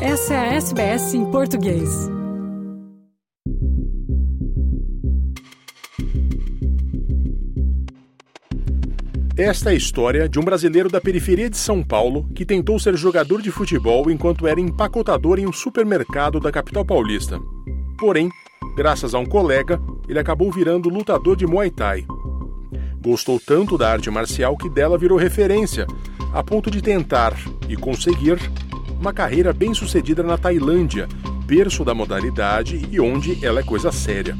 Essa é a SBS em português. Esta é a história de um brasileiro da periferia de São Paulo que tentou ser jogador de futebol enquanto era empacotador em um supermercado da capital paulista. Porém, graças a um colega, ele acabou virando lutador de Muay Thai. Gostou tanto da arte marcial que dela virou referência, a ponto de tentar e conseguir uma carreira bem sucedida na Tailândia, berço da modalidade e onde ela é coisa séria.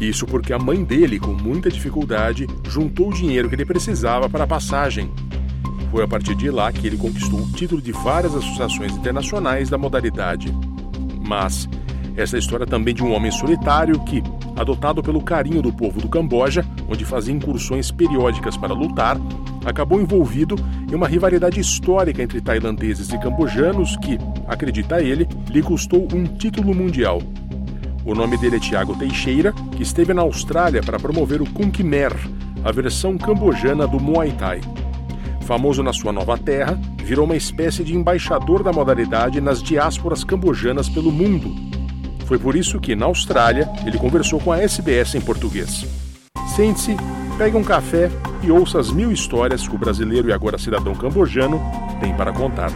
Isso porque a mãe dele, com muita dificuldade, juntou o dinheiro que ele precisava para a passagem. Foi a partir de lá que ele conquistou o título de várias associações internacionais da modalidade. Mas essa é história também de um homem solitário que, adotado pelo carinho do povo do Camboja, onde fazia incursões periódicas para lutar, acabou envolvido em uma rivalidade histórica entre tailandeses e cambojanos que, acredita ele, lhe custou um título mundial. O nome dele é Tiago Teixeira, que esteve na Austrália para promover o Kung Mer, a versão cambojana do Muay Thai. Famoso na sua nova terra, virou uma espécie de embaixador da modalidade nas diásporas cambojanas pelo mundo foi por isso que, na Austrália, ele conversou com a SBS em português. Sente-se, pegue um café e ouça as mil histórias que o brasileiro e agora cidadão cambojano tem para contar.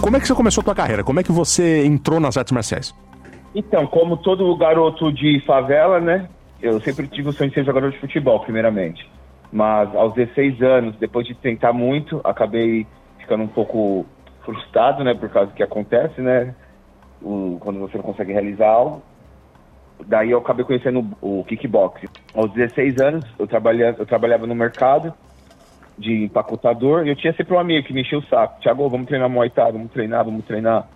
Como é que você começou a sua carreira? Como é que você entrou nas artes marciais? Então, como todo garoto de favela, né? Eu sempre tive o sonho de ser jogador de futebol, primeiramente. Mas aos 16 anos, depois de tentar muito, acabei ficando um pouco frustrado, né? Por causa do que acontece, né? o, quando você não consegue realizar algo. Daí eu acabei conhecendo o, kickboxing. Aos 16 anos, eu, trabalhava, eu trabalhava no mercado de empacotador e eu tinha sempre um amigo que me enchia o saco. Tiago, vamos treinar Muay Thai, vamos treinar, vamos treinar.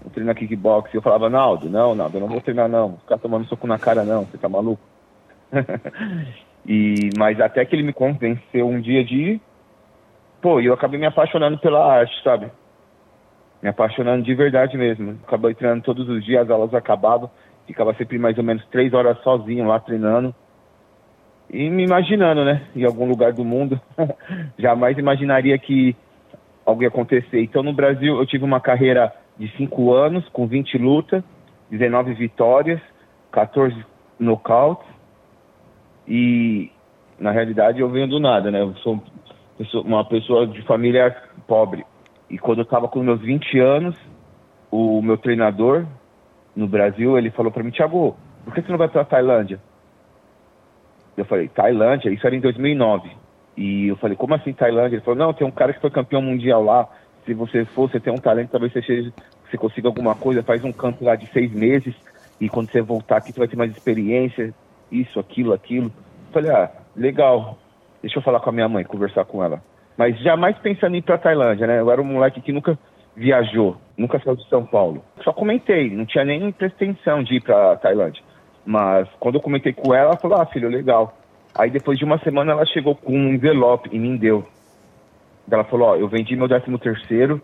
Vamos treinar kickboxing. Eu falava, Naldo, não, Naldo, eu não vou treinar não. Vou ficar tomando soco na cara não, você tá maluco? e, mas até que ele me convenceu um dia de pô, e eu acabei me apaixonando pela arte, sabe? me apaixonando de verdade mesmo. Acabei treinando todos os dias, as aulas acabavam, ficava sempre mais ou menos três horas sozinho lá treinando. E me imaginando, né, em algum lugar do mundo. Jamais imaginaria que algo ia acontecer. Então, no Brasil, eu tive uma carreira de cinco anos, com 20 lutas, 19 vitórias, 14 nocautes. E, na realidade, eu venho do nada, né? Eu sou uma pessoa de família pobre. E quando eu estava com meus 20 anos, o meu treinador no Brasil, ele falou para mim, Thiago, por que você não vai para Tailândia? Eu falei, Tailândia? Isso era em 2009. E eu falei, como assim Tailândia? Ele falou, não, tem um cara que foi campeão mundial lá. Se você for, você tem um talento, talvez você, seja, você consiga alguma coisa. Faz um campo lá de seis meses. E quando você voltar aqui, você vai ter mais experiência. Isso, aquilo, aquilo. Eu falei, ah, legal. Deixa eu falar com a minha mãe, conversar com ela mas jamais pensando em ir para Tailândia, né? Eu era um moleque que nunca viajou, nunca saiu de São Paulo. Só comentei, não tinha nem pretensão de ir para Tailândia. Mas quando eu comentei com ela, ela falou: "Ah, filho, legal". Aí depois de uma semana ela chegou com um envelope e me deu. Ela falou: "Ó, eu vendi meu 13 terceiro,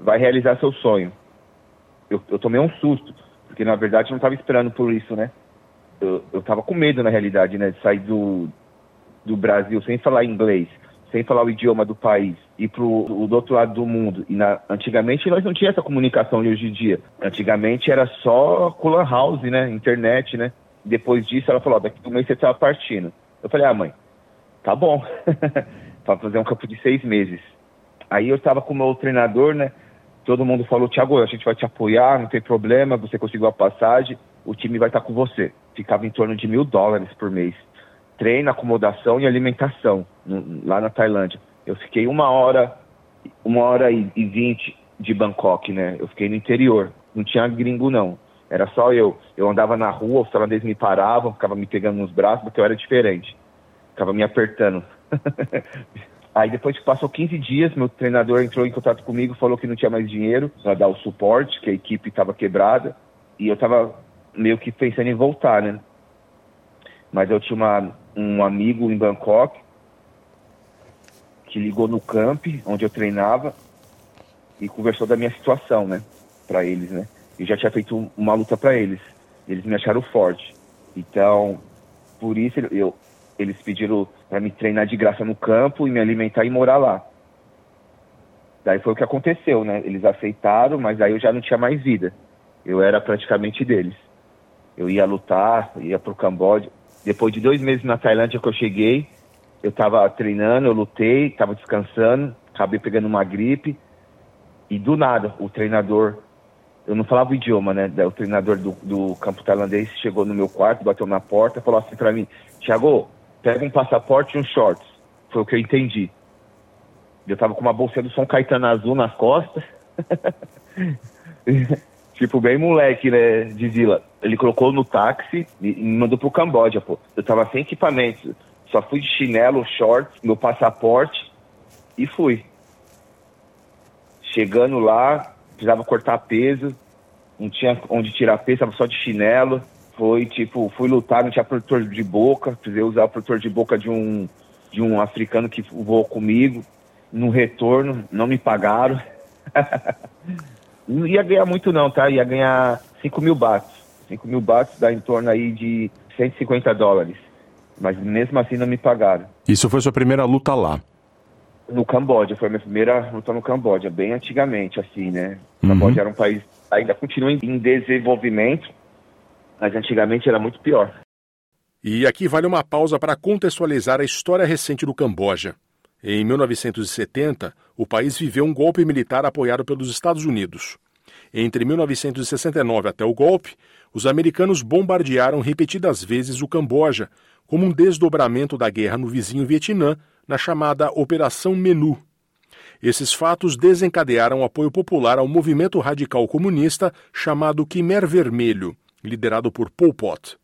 vai realizar seu sonho". Eu, eu tomei um susto, porque na verdade eu não estava esperando por isso, né? Eu, eu tava com medo na realidade, né, de sair do do Brasil sem falar inglês sem falar o idioma do país, e para o do outro lado do mundo. E na, antigamente nós não tinha essa comunicação de hoje em dia. Antigamente era só Cooler House, né? Internet, né? Depois disso ela falou, daqui a um mês você estava partindo. Eu falei, ah mãe, tá bom. para fazer um campo de seis meses. Aí eu estava com o meu treinador, né? Todo mundo falou, Thiago, a gente vai te apoiar, não tem problema, você conseguiu a passagem, o time vai estar com você. Ficava em torno de mil dólares por mês treino, acomodação e alimentação lá na Tailândia. Eu fiquei uma hora, uma hora e vinte de Bangkok, né? Eu fiquei no interior, não tinha gringo não. Era só eu. Eu andava na rua, os tailandeses me paravam, ficavam me pegando nos braços, porque eu era diferente. Ficava me apertando. Aí depois que passou 15 dias, meu treinador entrou em contato comigo, falou que não tinha mais dinheiro para dar o suporte, que a equipe estava quebrada. E eu estava meio que pensando em voltar, né? Mas eu tinha uma, um amigo em Bangkok que ligou no camp onde eu treinava e conversou da minha situação, né, para eles, né. Eu já tinha feito uma luta para eles. Eles me acharam forte. Então, por isso eu eles pediram para me treinar de graça no campo e me alimentar e morar lá. Daí foi o que aconteceu, né? Eles aceitaram, mas aí eu já não tinha mais vida. Eu era praticamente deles. Eu ia lutar, ia pro Camboja. Depois de dois meses na Tailândia que eu cheguei, eu tava treinando, eu lutei, tava descansando, acabei pegando uma gripe. E do nada, o treinador, eu não falava o idioma, né? O treinador do, do campo tailandês chegou no meu quarto, bateu na porta, falou assim para mim: Tiago, pega um passaporte e um shorts. Foi o que eu entendi. Eu tava com uma bolsa do São Caetano azul nas costas. tipo, bem moleque, né, de vila. Ele colocou no táxi e me mandou pro Camboja, pô. Eu tava sem equipamento. Só fui de chinelo, shorts, meu passaporte e fui. Chegando lá, precisava cortar peso, não tinha onde tirar peso, tava só de chinelo. Foi tipo, fui lutar, não tinha protetor de boca, precisei usar o protetor de boca de um, de um africano que voou comigo no retorno, não me pagaram. não ia ganhar muito não, tá? Ia ganhar 5 mil bates. 5 mil bates dá em torno aí de 150 dólares. Mas mesmo assim não me pagaram. Isso foi sua primeira luta lá? No Camboja, foi a minha primeira luta no Camboja, bem antigamente, assim, né? O uhum. Camboja era um país, ainda continua em desenvolvimento, mas antigamente era muito pior. E aqui vale uma pausa para contextualizar a história recente do Camboja. Em 1970, o país viveu um golpe militar apoiado pelos Estados Unidos. Entre 1969 até o golpe, os americanos bombardearam repetidas vezes o Camboja, como um desdobramento da guerra no vizinho Vietnã, na chamada Operação Menu. Esses fatos desencadearam apoio popular ao movimento radical comunista chamado Khmer Vermelho, liderado por Pol Pot.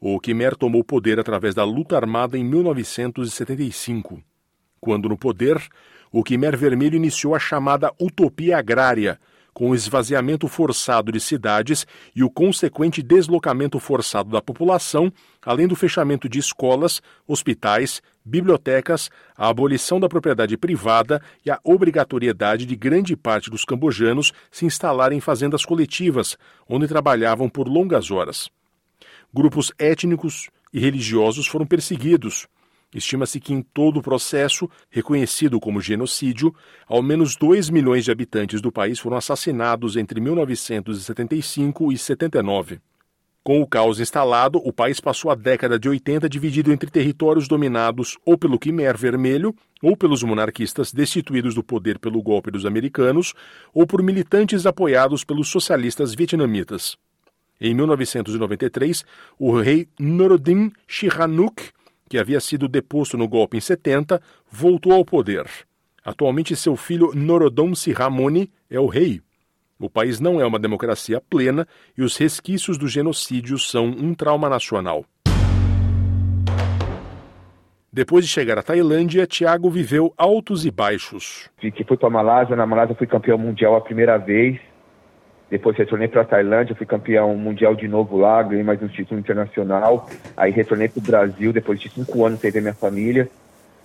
O Khmer tomou poder através da luta armada em 1975. Quando no poder, o Quimer Vermelho iniciou a chamada utopia agrária, com o esvaziamento forçado de cidades e o consequente deslocamento forçado da população, além do fechamento de escolas, hospitais, bibliotecas, a abolição da propriedade privada e a obrigatoriedade de grande parte dos cambojanos se instalarem em fazendas coletivas, onde trabalhavam por longas horas. Grupos étnicos e religiosos foram perseguidos. Estima-se que em todo o processo, reconhecido como genocídio, ao menos 2 milhões de habitantes do país foram assassinados entre 1975 e 79. Com o caos instalado, o país passou a década de 80 dividido entre territórios dominados ou pelo Khmer Vermelho, ou pelos monarquistas destituídos do poder pelo golpe dos americanos, ou por militantes apoiados pelos socialistas vietnamitas. Em 1993, o rei Norodom Sihanouk que havia sido deposto no golpe em 70, voltou ao poder. Atualmente, seu filho Norodom Sihamoni é o rei. O país não é uma democracia plena e os resquícios do genocídio são um trauma nacional. Depois de chegar à Tailândia, Thiago viveu altos e baixos. Que fui para a Malásia, na Malásia fui campeão mundial a primeira vez. Depois retornei para a Tailândia, fui campeão mundial de novo lá, ganhei mais um título internacional. Aí retornei para o Brasil, depois de cinco anos sem ver minha família.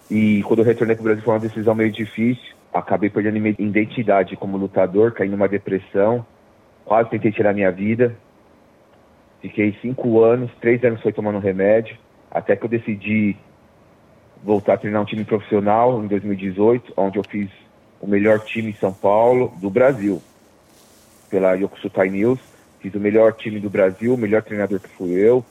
E quando eu retornei para o Brasil foi uma decisão meio difícil. Acabei perdendo minha identidade como lutador, caí numa depressão. Quase tentei tirar minha vida. Fiquei cinco anos, três anos foi tomando remédio. Até que eu decidi voltar a treinar um time profissional em 2018, onde eu fiz o melhor time em São Paulo do Brasil pela Yokosutai News. Fiz o melhor time do Brasil, o melhor treinador que fui eu,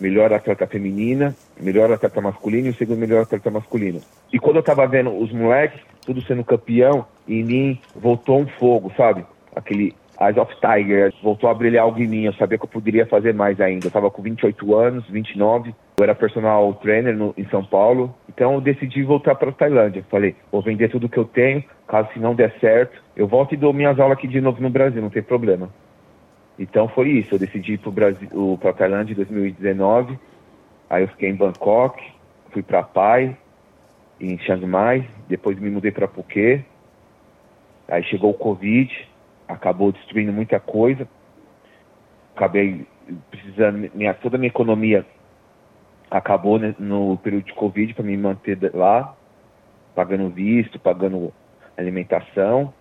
melhor atleta feminina, melhor atleta masculino e o segundo melhor atleta masculino. E quando eu tava vendo os moleques, tudo sendo campeão, em mim voltou um fogo, sabe? Aquele Eyes of Tiger, voltou a brilhar algo em mim, eu sabia que eu poderia fazer mais ainda. Eu tava com 28 anos, 29, eu era personal trainer no, em São Paulo, então eu decidi voltar para a Tailândia. Falei, vou vender tudo que eu tenho, caso se não der certo, eu volto e dou minhas aulas aqui de novo no Brasil, não tem problema. Então foi isso, eu decidi ir para para Tailândia em 2019. Aí eu fiquei em Bangkok, fui para Pai, em Chiang Mai, depois me mudei para Phuket. Aí chegou o Covid, acabou destruindo muita coisa. Acabei precisando, minha, toda a minha economia acabou né, no período de Covid para me manter lá, pagando visto, pagando alimentação.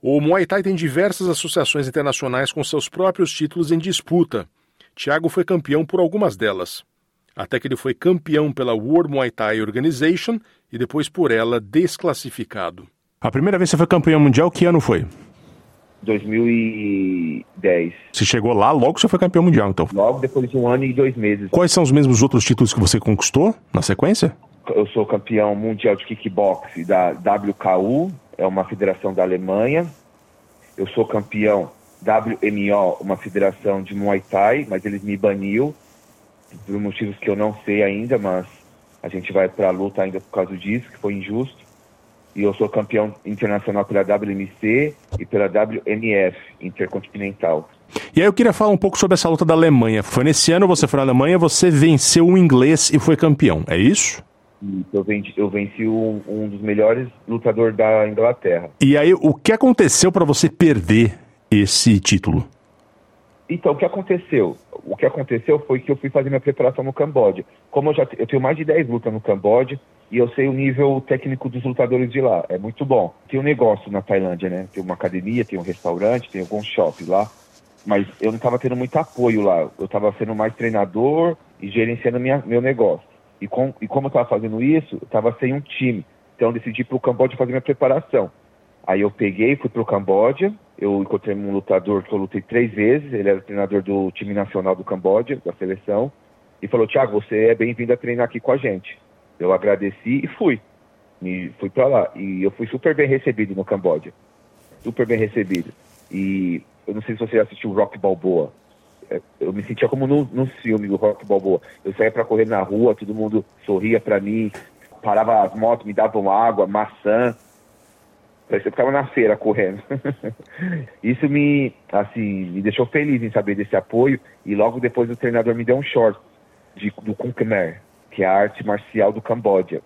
O Muay Thai tem diversas associações internacionais com seus próprios títulos em disputa. Thiago foi campeão por algumas delas. Até que ele foi campeão pela World Muay Thai Organization e depois por ela desclassificado. A primeira vez que você foi campeão mundial, que ano foi? 2010. Você chegou lá, logo você foi campeão mundial, então. Logo depois de um ano e dois meses. Quais são os mesmos outros títulos que você conquistou na sequência? Eu sou campeão mundial de kickbox da WKU, é uma federação da Alemanha. Eu sou campeão WMO, uma federação de Muay Thai, mas eles me baniu por motivos que eu não sei ainda, mas a gente vai para a luta ainda por causa disso, que foi injusto. E eu sou campeão internacional pela WMC e pela WMF, Intercontinental. E aí eu queria falar um pouco sobre essa luta da Alemanha. Foi nesse ano você foi na Alemanha, você venceu o inglês e foi campeão, é isso? Eu venci, eu venci um, um dos melhores lutadores da Inglaterra. E aí, o que aconteceu para você perder esse título? Então, o que aconteceu? O que aconteceu foi que eu fui fazer minha preparação no Camboja. Como eu já eu tenho mais de 10 lutas no Camboja e eu sei o nível técnico dos lutadores de lá. É muito bom. Tem um negócio na Tailândia, né? Tem uma academia, tem um restaurante, tem alguns shoppings lá. Mas eu não estava tendo muito apoio lá. Eu estava sendo mais treinador e gerenciando minha, meu negócio. E, com, e como eu estava fazendo isso, eu estava sem um time. Então eu decidi ir para o Camboja fazer minha preparação. Aí eu peguei, fui para o Camboja, eu encontrei um lutador que eu lutei três vezes, ele era treinador do time nacional do Camboja, da seleção, e falou, Thiago, você é bem-vindo a treinar aqui com a gente. Eu agradeci e fui. E fui para lá. E eu fui super bem recebido no Camboja. Super bem recebido. E eu não sei se você já assistiu Rock Balboa. É, eu me sentia como num, num filme do Rock Balboa. Eu saía para correr na rua, todo mundo sorria para mim, parava as motos, me davam água, maçã. Parecia que eu ficava na feira correndo. Isso me, assim, me deixou feliz em saber desse apoio. E logo depois o treinador me deu um short de, do Kung Khmer, que é a arte marcial do Camboja.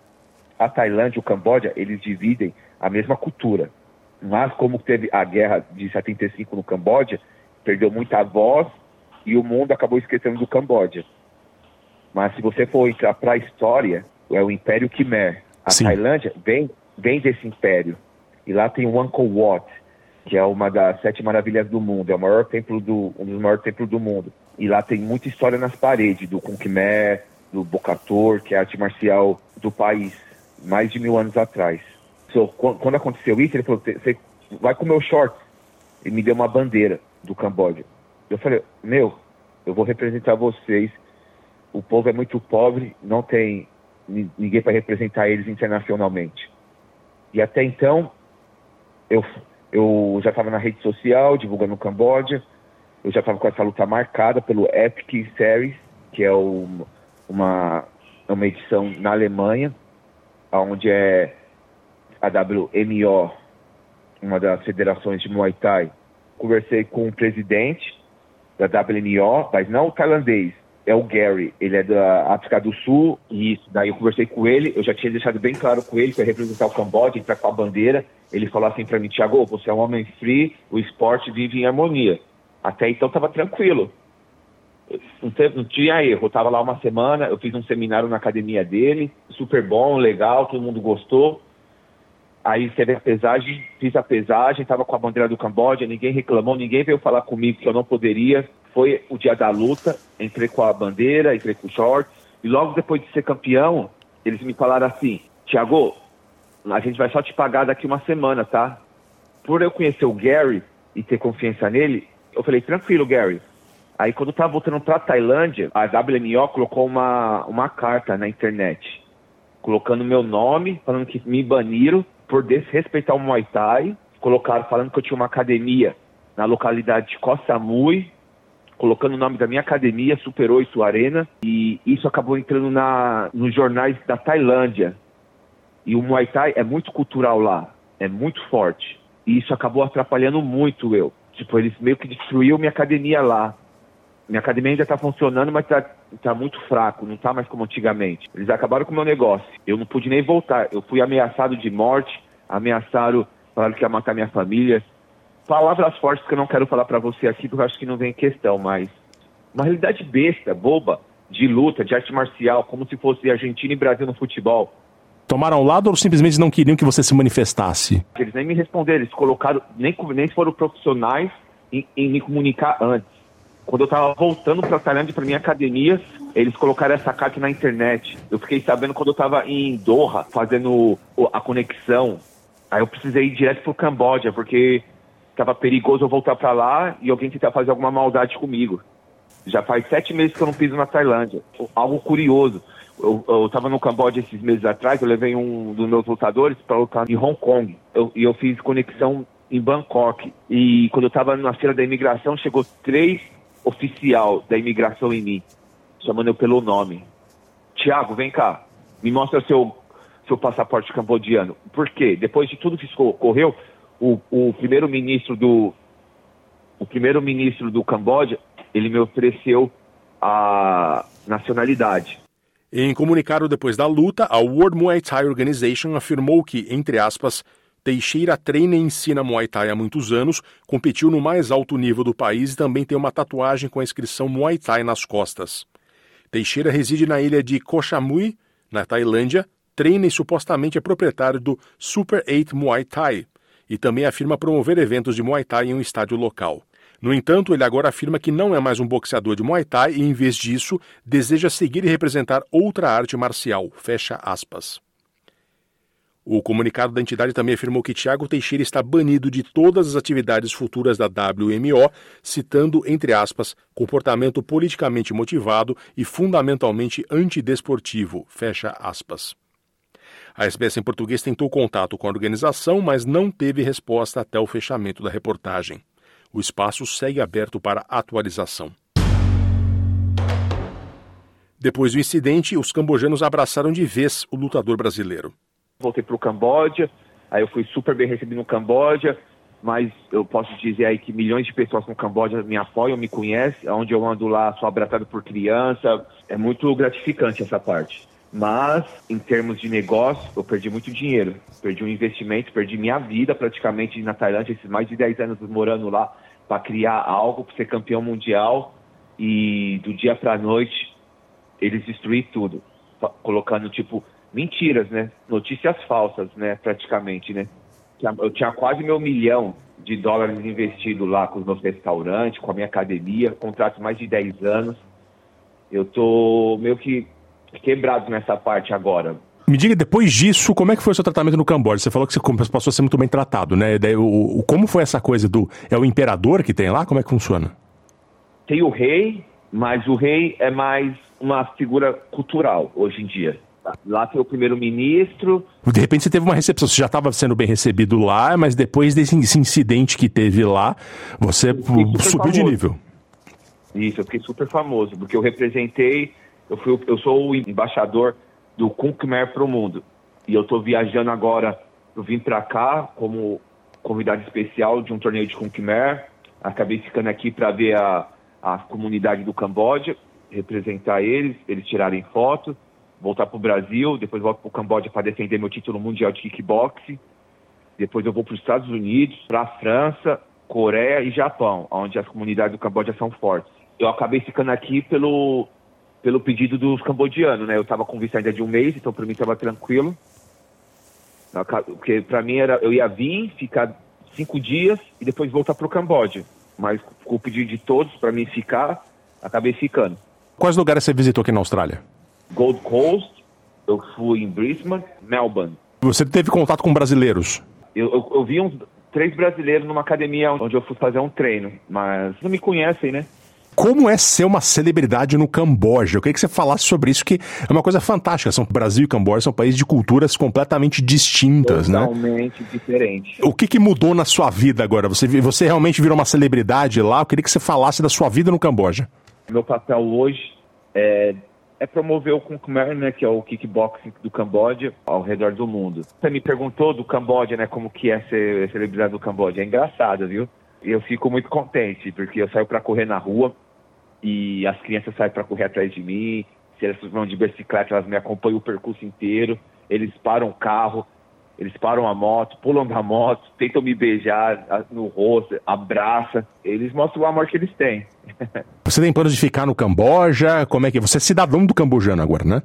A Tailândia e o Camboja, eles dividem a mesma cultura. Mas como teve a guerra de 75 no Camboja, perdeu muita voz e o mundo acabou esquecendo do Camboja. Mas se você for entrar para a história, é o Império Khmer. A Sim. Tailândia vem, vem desse império. E lá tem o Angkor Wat, que é uma das sete maravilhas do mundo. É o maior templo do, um dos maiores templos do mundo. E lá tem muita história nas paredes do Kung Khmer, do Bokator, que é a arte marcial do país, mais de mil anos atrás. So, quando aconteceu isso, ele falou: você vai com meu short. E me deu uma bandeira do Camboja. Eu falei, meu, eu vou representar vocês. O povo é muito pobre, não tem ninguém para representar eles internacionalmente. E até então, eu, eu já estava na rede social, divulgando o Camboja. Eu já estava com essa luta marcada pelo Epic Series, que é uma, uma edição na Alemanha, onde é a WMO, uma das federações de Muay Thai. Conversei com o presidente da WMO, mas não o tailandês, é o Gary, ele é da África do Sul, e daí eu conversei com ele, eu já tinha deixado bem claro com ele que eu ia representar o Camboja, entrar com a bandeira, ele falou assim para mim, Thiago, você é um homem free, o esporte vive em harmonia. Até então estava tranquilo, não tinha erro, eu estava lá uma semana, eu fiz um seminário na academia dele, super bom, legal, todo mundo gostou, Aí teve a pesagem, fiz a pesagem, estava com a bandeira do Camboja, ninguém reclamou, ninguém veio falar comigo que eu não poderia. Foi o dia da luta, entrei com a bandeira, entrei com o short. E logo depois de ser campeão, eles me falaram assim: Tiago, a gente vai só te pagar daqui uma semana, tá? Por eu conhecer o Gary e ter confiança nele, eu falei: tranquilo, Gary. Aí quando eu tava voltando pra Tailândia, a WMO colocou uma, uma carta na internet, colocando meu nome, falando que me baniram por desrespeitar o Muay Thai, colocaram falando que eu tinha uma academia na localidade de Koh Samui, colocando o nome da minha academia, Super 8 Arena, e isso acabou entrando na, nos jornais da Tailândia. E o Muay Thai é muito cultural lá, é muito forte. E isso acabou atrapalhando muito eu. Tipo, eles meio que destruíram minha academia lá. Minha academia ainda está funcionando, mas está tá muito fraco, não está mais como antigamente. Eles acabaram com o meu negócio. Eu não pude nem voltar. Eu fui ameaçado de morte, ameaçaram, falaram que ia matar minha família. Palavras fortes que eu não quero falar para você aqui, porque eu acho que não vem questão, mas uma realidade besta, boba, de luta, de arte marcial, como se fosse Argentina e Brasil no futebol. Tomaram lado ou simplesmente não queriam que você se manifestasse? Eles nem me responderam, eles colocaram, nem, nem foram profissionais em, em me comunicar antes. Quando eu estava voltando para Tailândia, para minha academia, eles colocaram essa carta na internet. Eu fiquei sabendo quando eu estava em Doha, fazendo a conexão Aí eu precisei ir direto pro Camboja, porque tava perigoso eu voltar para lá e alguém tentar fazer alguma maldade comigo. Já faz sete meses que eu não piso na Tailândia. Algo curioso. Eu, eu tava no Camboja esses meses atrás, eu levei um dos meus lutadores para lutar em Hong Kong. E eu, eu fiz conexão em Bangkok. E quando eu tava na feira da imigração, chegou três oficial da imigração em mim, chamando eu pelo nome. Tiago, vem cá, me mostra seu, seu passaporte cambodiano. Por quê? Depois de tudo que ocorreu, o, o primeiro-ministro do o primeiro-ministro do Camboja, ele me ofereceu a nacionalidade. Em comunicado depois da luta, a World Muay Thai Organization afirmou que, entre aspas, Teixeira treina e ensina Muay Thai há muitos anos, competiu no mais alto nível do país e também tem uma tatuagem com a inscrição Muay Thai nas costas. Teixeira reside na ilha de Koh Samui, na Tailândia, treina e supostamente é proprietário do Super 8 Muay Thai e também afirma promover eventos de Muay Thai em um estádio local. No entanto, ele agora afirma que não é mais um boxeador de Muay Thai e, em vez disso, deseja seguir e representar outra arte marcial. Fecha aspas. O comunicado da entidade também afirmou que Tiago Teixeira está banido de todas as atividades futuras da WMO, citando, entre aspas, comportamento politicamente motivado e fundamentalmente antidesportivo. Fecha aspas. A SBS em português tentou contato com a organização, mas não teve resposta até o fechamento da reportagem. O espaço segue aberto para atualização. Depois do incidente, os cambojanos abraçaram de vez o lutador brasileiro. Voltei para o Camboja, aí eu fui super bem recebido no Camboja, mas eu posso dizer aí que milhões de pessoas no Camboja me apoiam, me conhecem, onde eu ando lá sou abraçado por criança, é muito gratificante essa parte. Mas, em termos de negócio, eu perdi muito dinheiro. Perdi um investimento, perdi minha vida praticamente na Tailândia, esses mais de 10 anos morando lá para criar algo, para ser campeão mundial. E do dia para noite, eles destruíram tudo. Colocando, tipo, mentiras, né? Notícias falsas, né? Praticamente, né? Eu tinha quase meu milhão de dólares investido lá com os meus restaurantes, com a minha academia, contrato mais de 10 anos. Eu tô meio que quebrado nessa parte agora. Me diga, depois disso, como é que foi o seu tratamento no Camboja? Você falou que você passou a ser muito bem tratado, né? O, o, como foi essa coisa do... É o imperador que tem lá? Como é que funciona? Tem o rei, mas o rei é mais uma figura cultural hoje em dia. Lá tem o primeiro-ministro. De repente você teve uma recepção, você já estava sendo bem recebido lá, mas depois desse incidente que teve lá, você subiu famoso. de nível. Isso, eu fiquei super famoso, porque eu representei eu, fui, eu sou o embaixador do Kunkmer para o mundo. E eu estou viajando agora, eu vim para cá como convidado especial de um torneio de Kunkmer. Acabei ficando aqui para ver a, a comunidade do Camboja, representar eles, eles tirarem foto, voltar para o Brasil, depois volto para o Camboja para defender meu título mundial de kickboxing. Depois eu vou para os Estados Unidos, para a França, Coreia e Japão, onde as comunidades do Camboja são fortes. Eu acabei ficando aqui pelo pelo pedido dos cambodianos, né? Eu estava com visto ainda de um mês, então para mim estava tranquilo. Porque para mim era, eu ia vir, ficar cinco dias e depois voltar para o Camboja. Mas com o pedido de todos para mim ficar, acabei ficando. Quais lugares você visitou aqui na Austrália? Gold Coast, eu fui em Brisbane, Melbourne. Você teve contato com brasileiros? Eu, eu, eu vi uns três brasileiros numa academia onde eu fui fazer um treino, mas não me conhecem, né? Como é ser uma celebridade no Camboja? Eu queria que você falasse sobre isso, que é uma coisa fantástica. São Brasil e Camboja são países de culturas completamente distintas, Totalmente né? Totalmente diferentes. O que, que mudou na sua vida agora? Você, você realmente virou uma celebridade lá? Eu queria que você falasse da sua vida no Camboja. Meu papel hoje é, é promover o Kung Khmer, né, que é o kickboxing do Camboja, ao redor do mundo. Você me perguntou do Camboja, né, como que é ser celebridade do Camboja. É engraçado, viu? Eu fico muito contente, porque eu saio para correr na rua, e as crianças saem para correr atrás de mim. Se elas vão de bicicleta, elas me acompanham o percurso inteiro. Eles param o carro, eles param a moto, pulam da moto, tentam me beijar no rosto, abraça. Eles mostram o amor que eles têm. Você tem planos de ficar no Camboja? Como é que é? Você é cidadão do cambojano agora, né?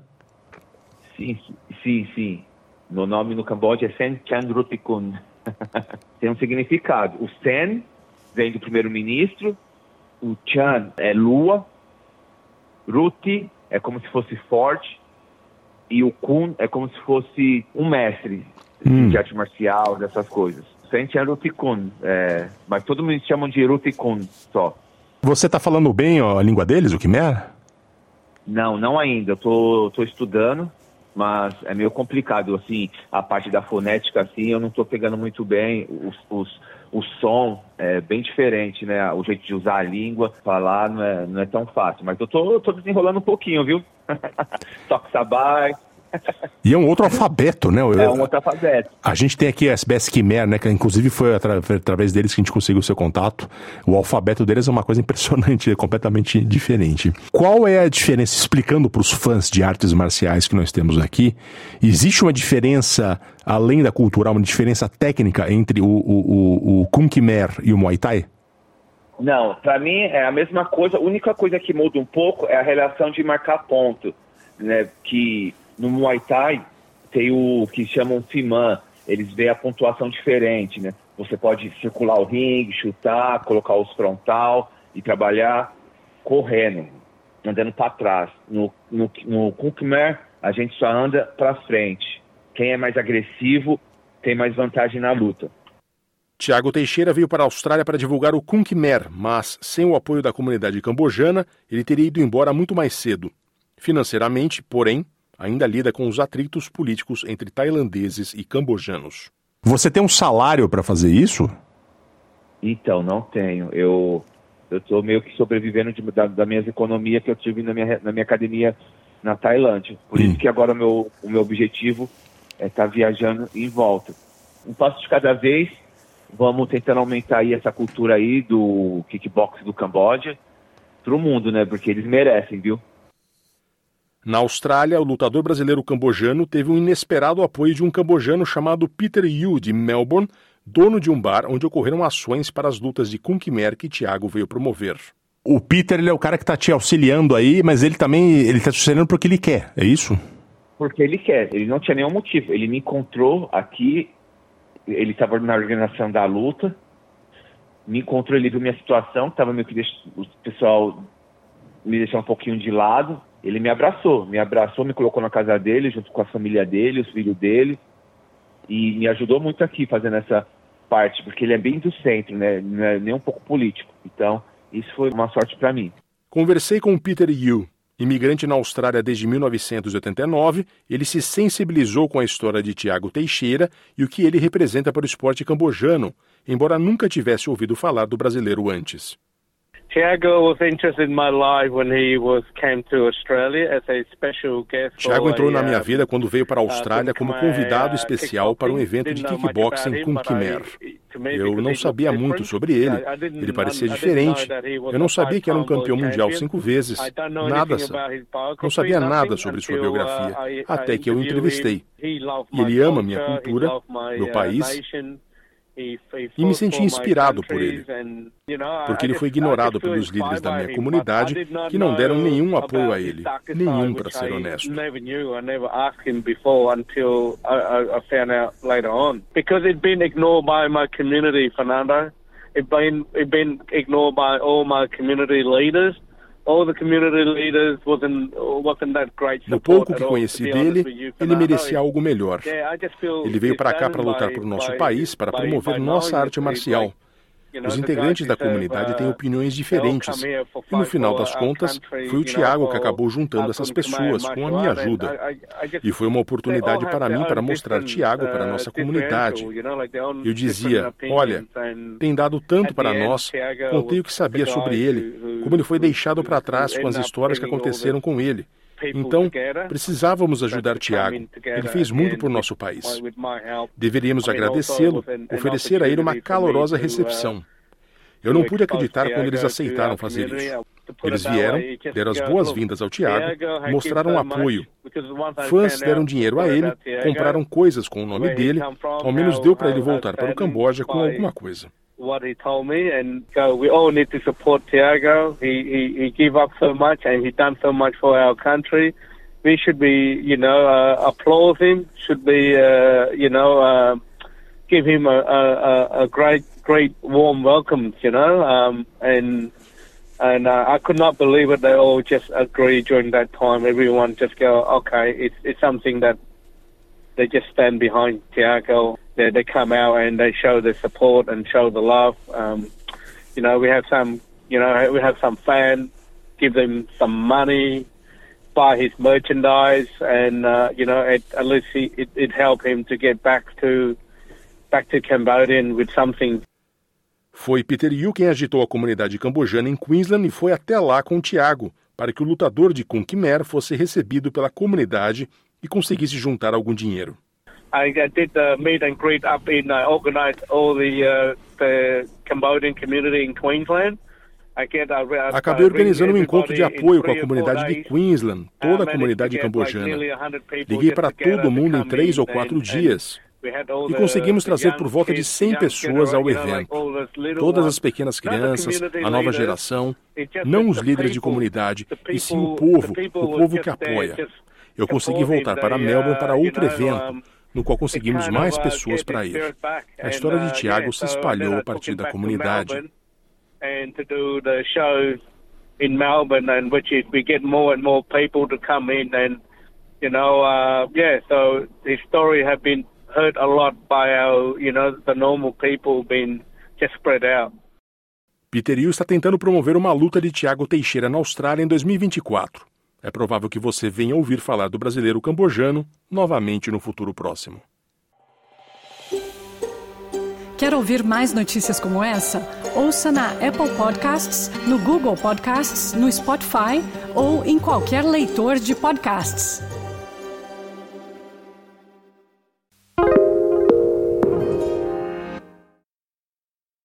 Sim, sim, sim. Meu nome no Camboja é Sen Chandrutikun. tem um significado. O Sen vem do primeiro-ministro o Chan é lua, Ruti é como se fosse forte e o Kun é como se fosse um mestre, hum. de arte marcial, dessas coisas. Frente é Rutikun, é, mas todo mundo chamam de Rutikun só. Você está falando bem ó, a língua deles, o Khmer? Não, não ainda. Eu tô, tô estudando, mas é meio complicado. Assim, a parte da fonética, assim, eu não estou pegando muito bem. Os, os, o som é bem diferente, né? O jeito de usar a língua, falar não é, não é tão fácil. Mas eu tô, tô desenrolando um pouquinho, viu? Toque sabai, e é um outro alfabeto, né? É um outro alfabeto. A gente tem aqui a SBS Khmer, né? Que inclusive foi atra através deles que a gente conseguiu o seu contato. O alfabeto deles é uma coisa impressionante, é completamente diferente. Qual é a diferença, explicando para os fãs de artes marciais que nós temos aqui, existe uma diferença, além da cultural, uma diferença técnica entre o, o, o, o Kung Khmer e o Muay Thai? Não, para mim é a mesma coisa. A única coisa que muda um pouco é a relação de marcar ponto, né? Que no Muay Thai tem o que chamam Fiman, eles veem a pontuação diferente, né? Você pode circular o ringue, chutar, colocar os frontal e trabalhar correndo, andando para trás. No, no, no Khmer, a gente só anda para frente. Quem é mais agressivo tem mais vantagem na luta. Tiago Teixeira veio para a Austrália para divulgar o Kung Khmer, mas sem o apoio da comunidade cambojana, ele teria ido embora muito mais cedo. Financeiramente, porém, ainda lida com os atritos políticos entre tailandeses e cambojanos. Você tem um salário para fazer isso? Então, não tenho. Eu eu estou meio que sobrevivendo de, da, da minha economia que eu tive na minha, na minha academia na Tailândia. Por hum. isso que agora o meu, o meu objetivo é estar tá viajando em volta. Um passo de cada vez, vamos tentando aumentar aí essa cultura aí do kickbox do Camboja para o mundo, né? Porque eles merecem, viu? Na Austrália, o lutador brasileiro cambojano teve um inesperado apoio de um cambojano chamado Peter Yu, de Melbourne, dono de um bar onde ocorreram ações para as lutas de Kung Khmer que Thiago veio promover. O Peter ele é o cara que está te auxiliando aí, mas ele também ele está te auxiliando porque ele quer, é isso? Porque ele quer, ele não tinha nenhum motivo. Ele me encontrou aqui, ele estava na organização da luta, me encontrou, ele viu minha situação, estava meio que deix... o pessoal me deixou um pouquinho de lado, ele me abraçou, me abraçou, me colocou na casa dele, junto com a família dele, os filhos dele, e me ajudou muito aqui fazendo essa parte, porque ele é bem do centro, né? Não é nem um pouco político. Então, isso foi uma sorte para mim. Conversei com Peter Yu, imigrante na Austrália desde 1989. Ele se sensibilizou com a história de Tiago Teixeira e o que ele representa para o esporte cambojano, embora nunca tivesse ouvido falar do brasileiro antes. Tiago was interested in my life when he was came to Australia as a special guest. Tiago entrou na minha vida quando veio para a Austrália como convidado especial para um evento de kickboxing com Khmer. Eu não sabia muito sobre ele. Ele parecia diferente. Eu não sabia que era um campeão mundial cinco vezes. Nada. Não sabia nada sobre sua biografia. Até que eu o entrevistei. Ele ama minha cultura, meu país e me senti inspirado por ele, porque ele foi ignorado pelos líderes da minha comunidade que não deram nenhum apoio a ele, nenhum para ser honesto. Because it'd been ignored by my community, Fernando. It'd been, it'd been ignored by all my community leaders. No pouco que conheci dele, ele merecia algo melhor. Ele veio para cá para lutar por nosso país, para promover nossa arte marcial. Os integrantes da comunidade têm opiniões diferentes. E no final das contas, foi o Tiago que acabou juntando essas pessoas com a minha ajuda. E foi uma oportunidade para mim para mostrar Tiago para a nossa comunidade. Eu dizia: Olha, tem dado tanto para nós, contei o que sabia sobre ele, como ele foi deixado para trás com as histórias que aconteceram com ele. Então, precisávamos ajudar Tiago. Ele fez muito por nosso país. Deveríamos agradecê-lo, oferecer a ele uma calorosa recepção. Eu não pude acreditar quando eles aceitaram fazer isso. Eles vieram, deram as boas-vindas ao Tiago, mostraram apoio. Fãs deram dinheiro a ele, compraram coisas com o nome dele, ao menos deu para ele voltar para o Camboja com alguma coisa. What he told me, and go, we all need to support Tiago. He, he he gave up so much, and he done so much for our country. We should be, you know, uh, applaud him. Should be, uh, you know, uh, give him a, a, a great, great warm welcome. You know, um, and and uh, I could not believe it. They all just agreed during that time. Everyone just go, okay, it's it's something that they just stand behind Tiago. They, they come out and they show their support and show the love. Um, you know, we have some, you know, we have some fans give them some money, buy his merchandise, and uh, you know, it, at least he, it, it helped him to get back to back to with something. Foi Peter Yu quem agitou a comunidade cambojana em Queensland e foi até lá com Tiago para que o lutador de Kung Khmer fosse recebido pela comunidade e conseguisse juntar algum dinheiro. I did the meet and greet up in uh, organized all the uh, the Cambodian community in Queensland. Acabei organizando um encontro de apoio com a comunidade de Queensland, toda a comunidade cambojana. Liguei para todo mundo em três ou quatro dias e conseguimos trazer por volta de 100 pessoas ao evento. Todas as pequenas crianças, a nova geração, não os líderes de comunidade, e sim o povo, o povo que apoia. Eu consegui voltar para Melbourne para outro evento, no qual conseguimos mais pessoas para ir. A história de Tiago se espalhou a partir da comunidade. and to do the show in Melbourne, and which is we get more and more people to come in, and you know, uh, yeah. So the story have been heard a lot by our, you know, the normal people being just spread out. Peter Yu está tentando promover uma luta de Tiago Teixeira na Austrália em 2024. É provável que você venha ouvir falar do brasileiro cambojano novamente no futuro próximo. Quer ouvir mais notícias como essa? Ouça na Apple Podcasts, no Google Podcasts, no Spotify ou em qualquer leitor de podcasts.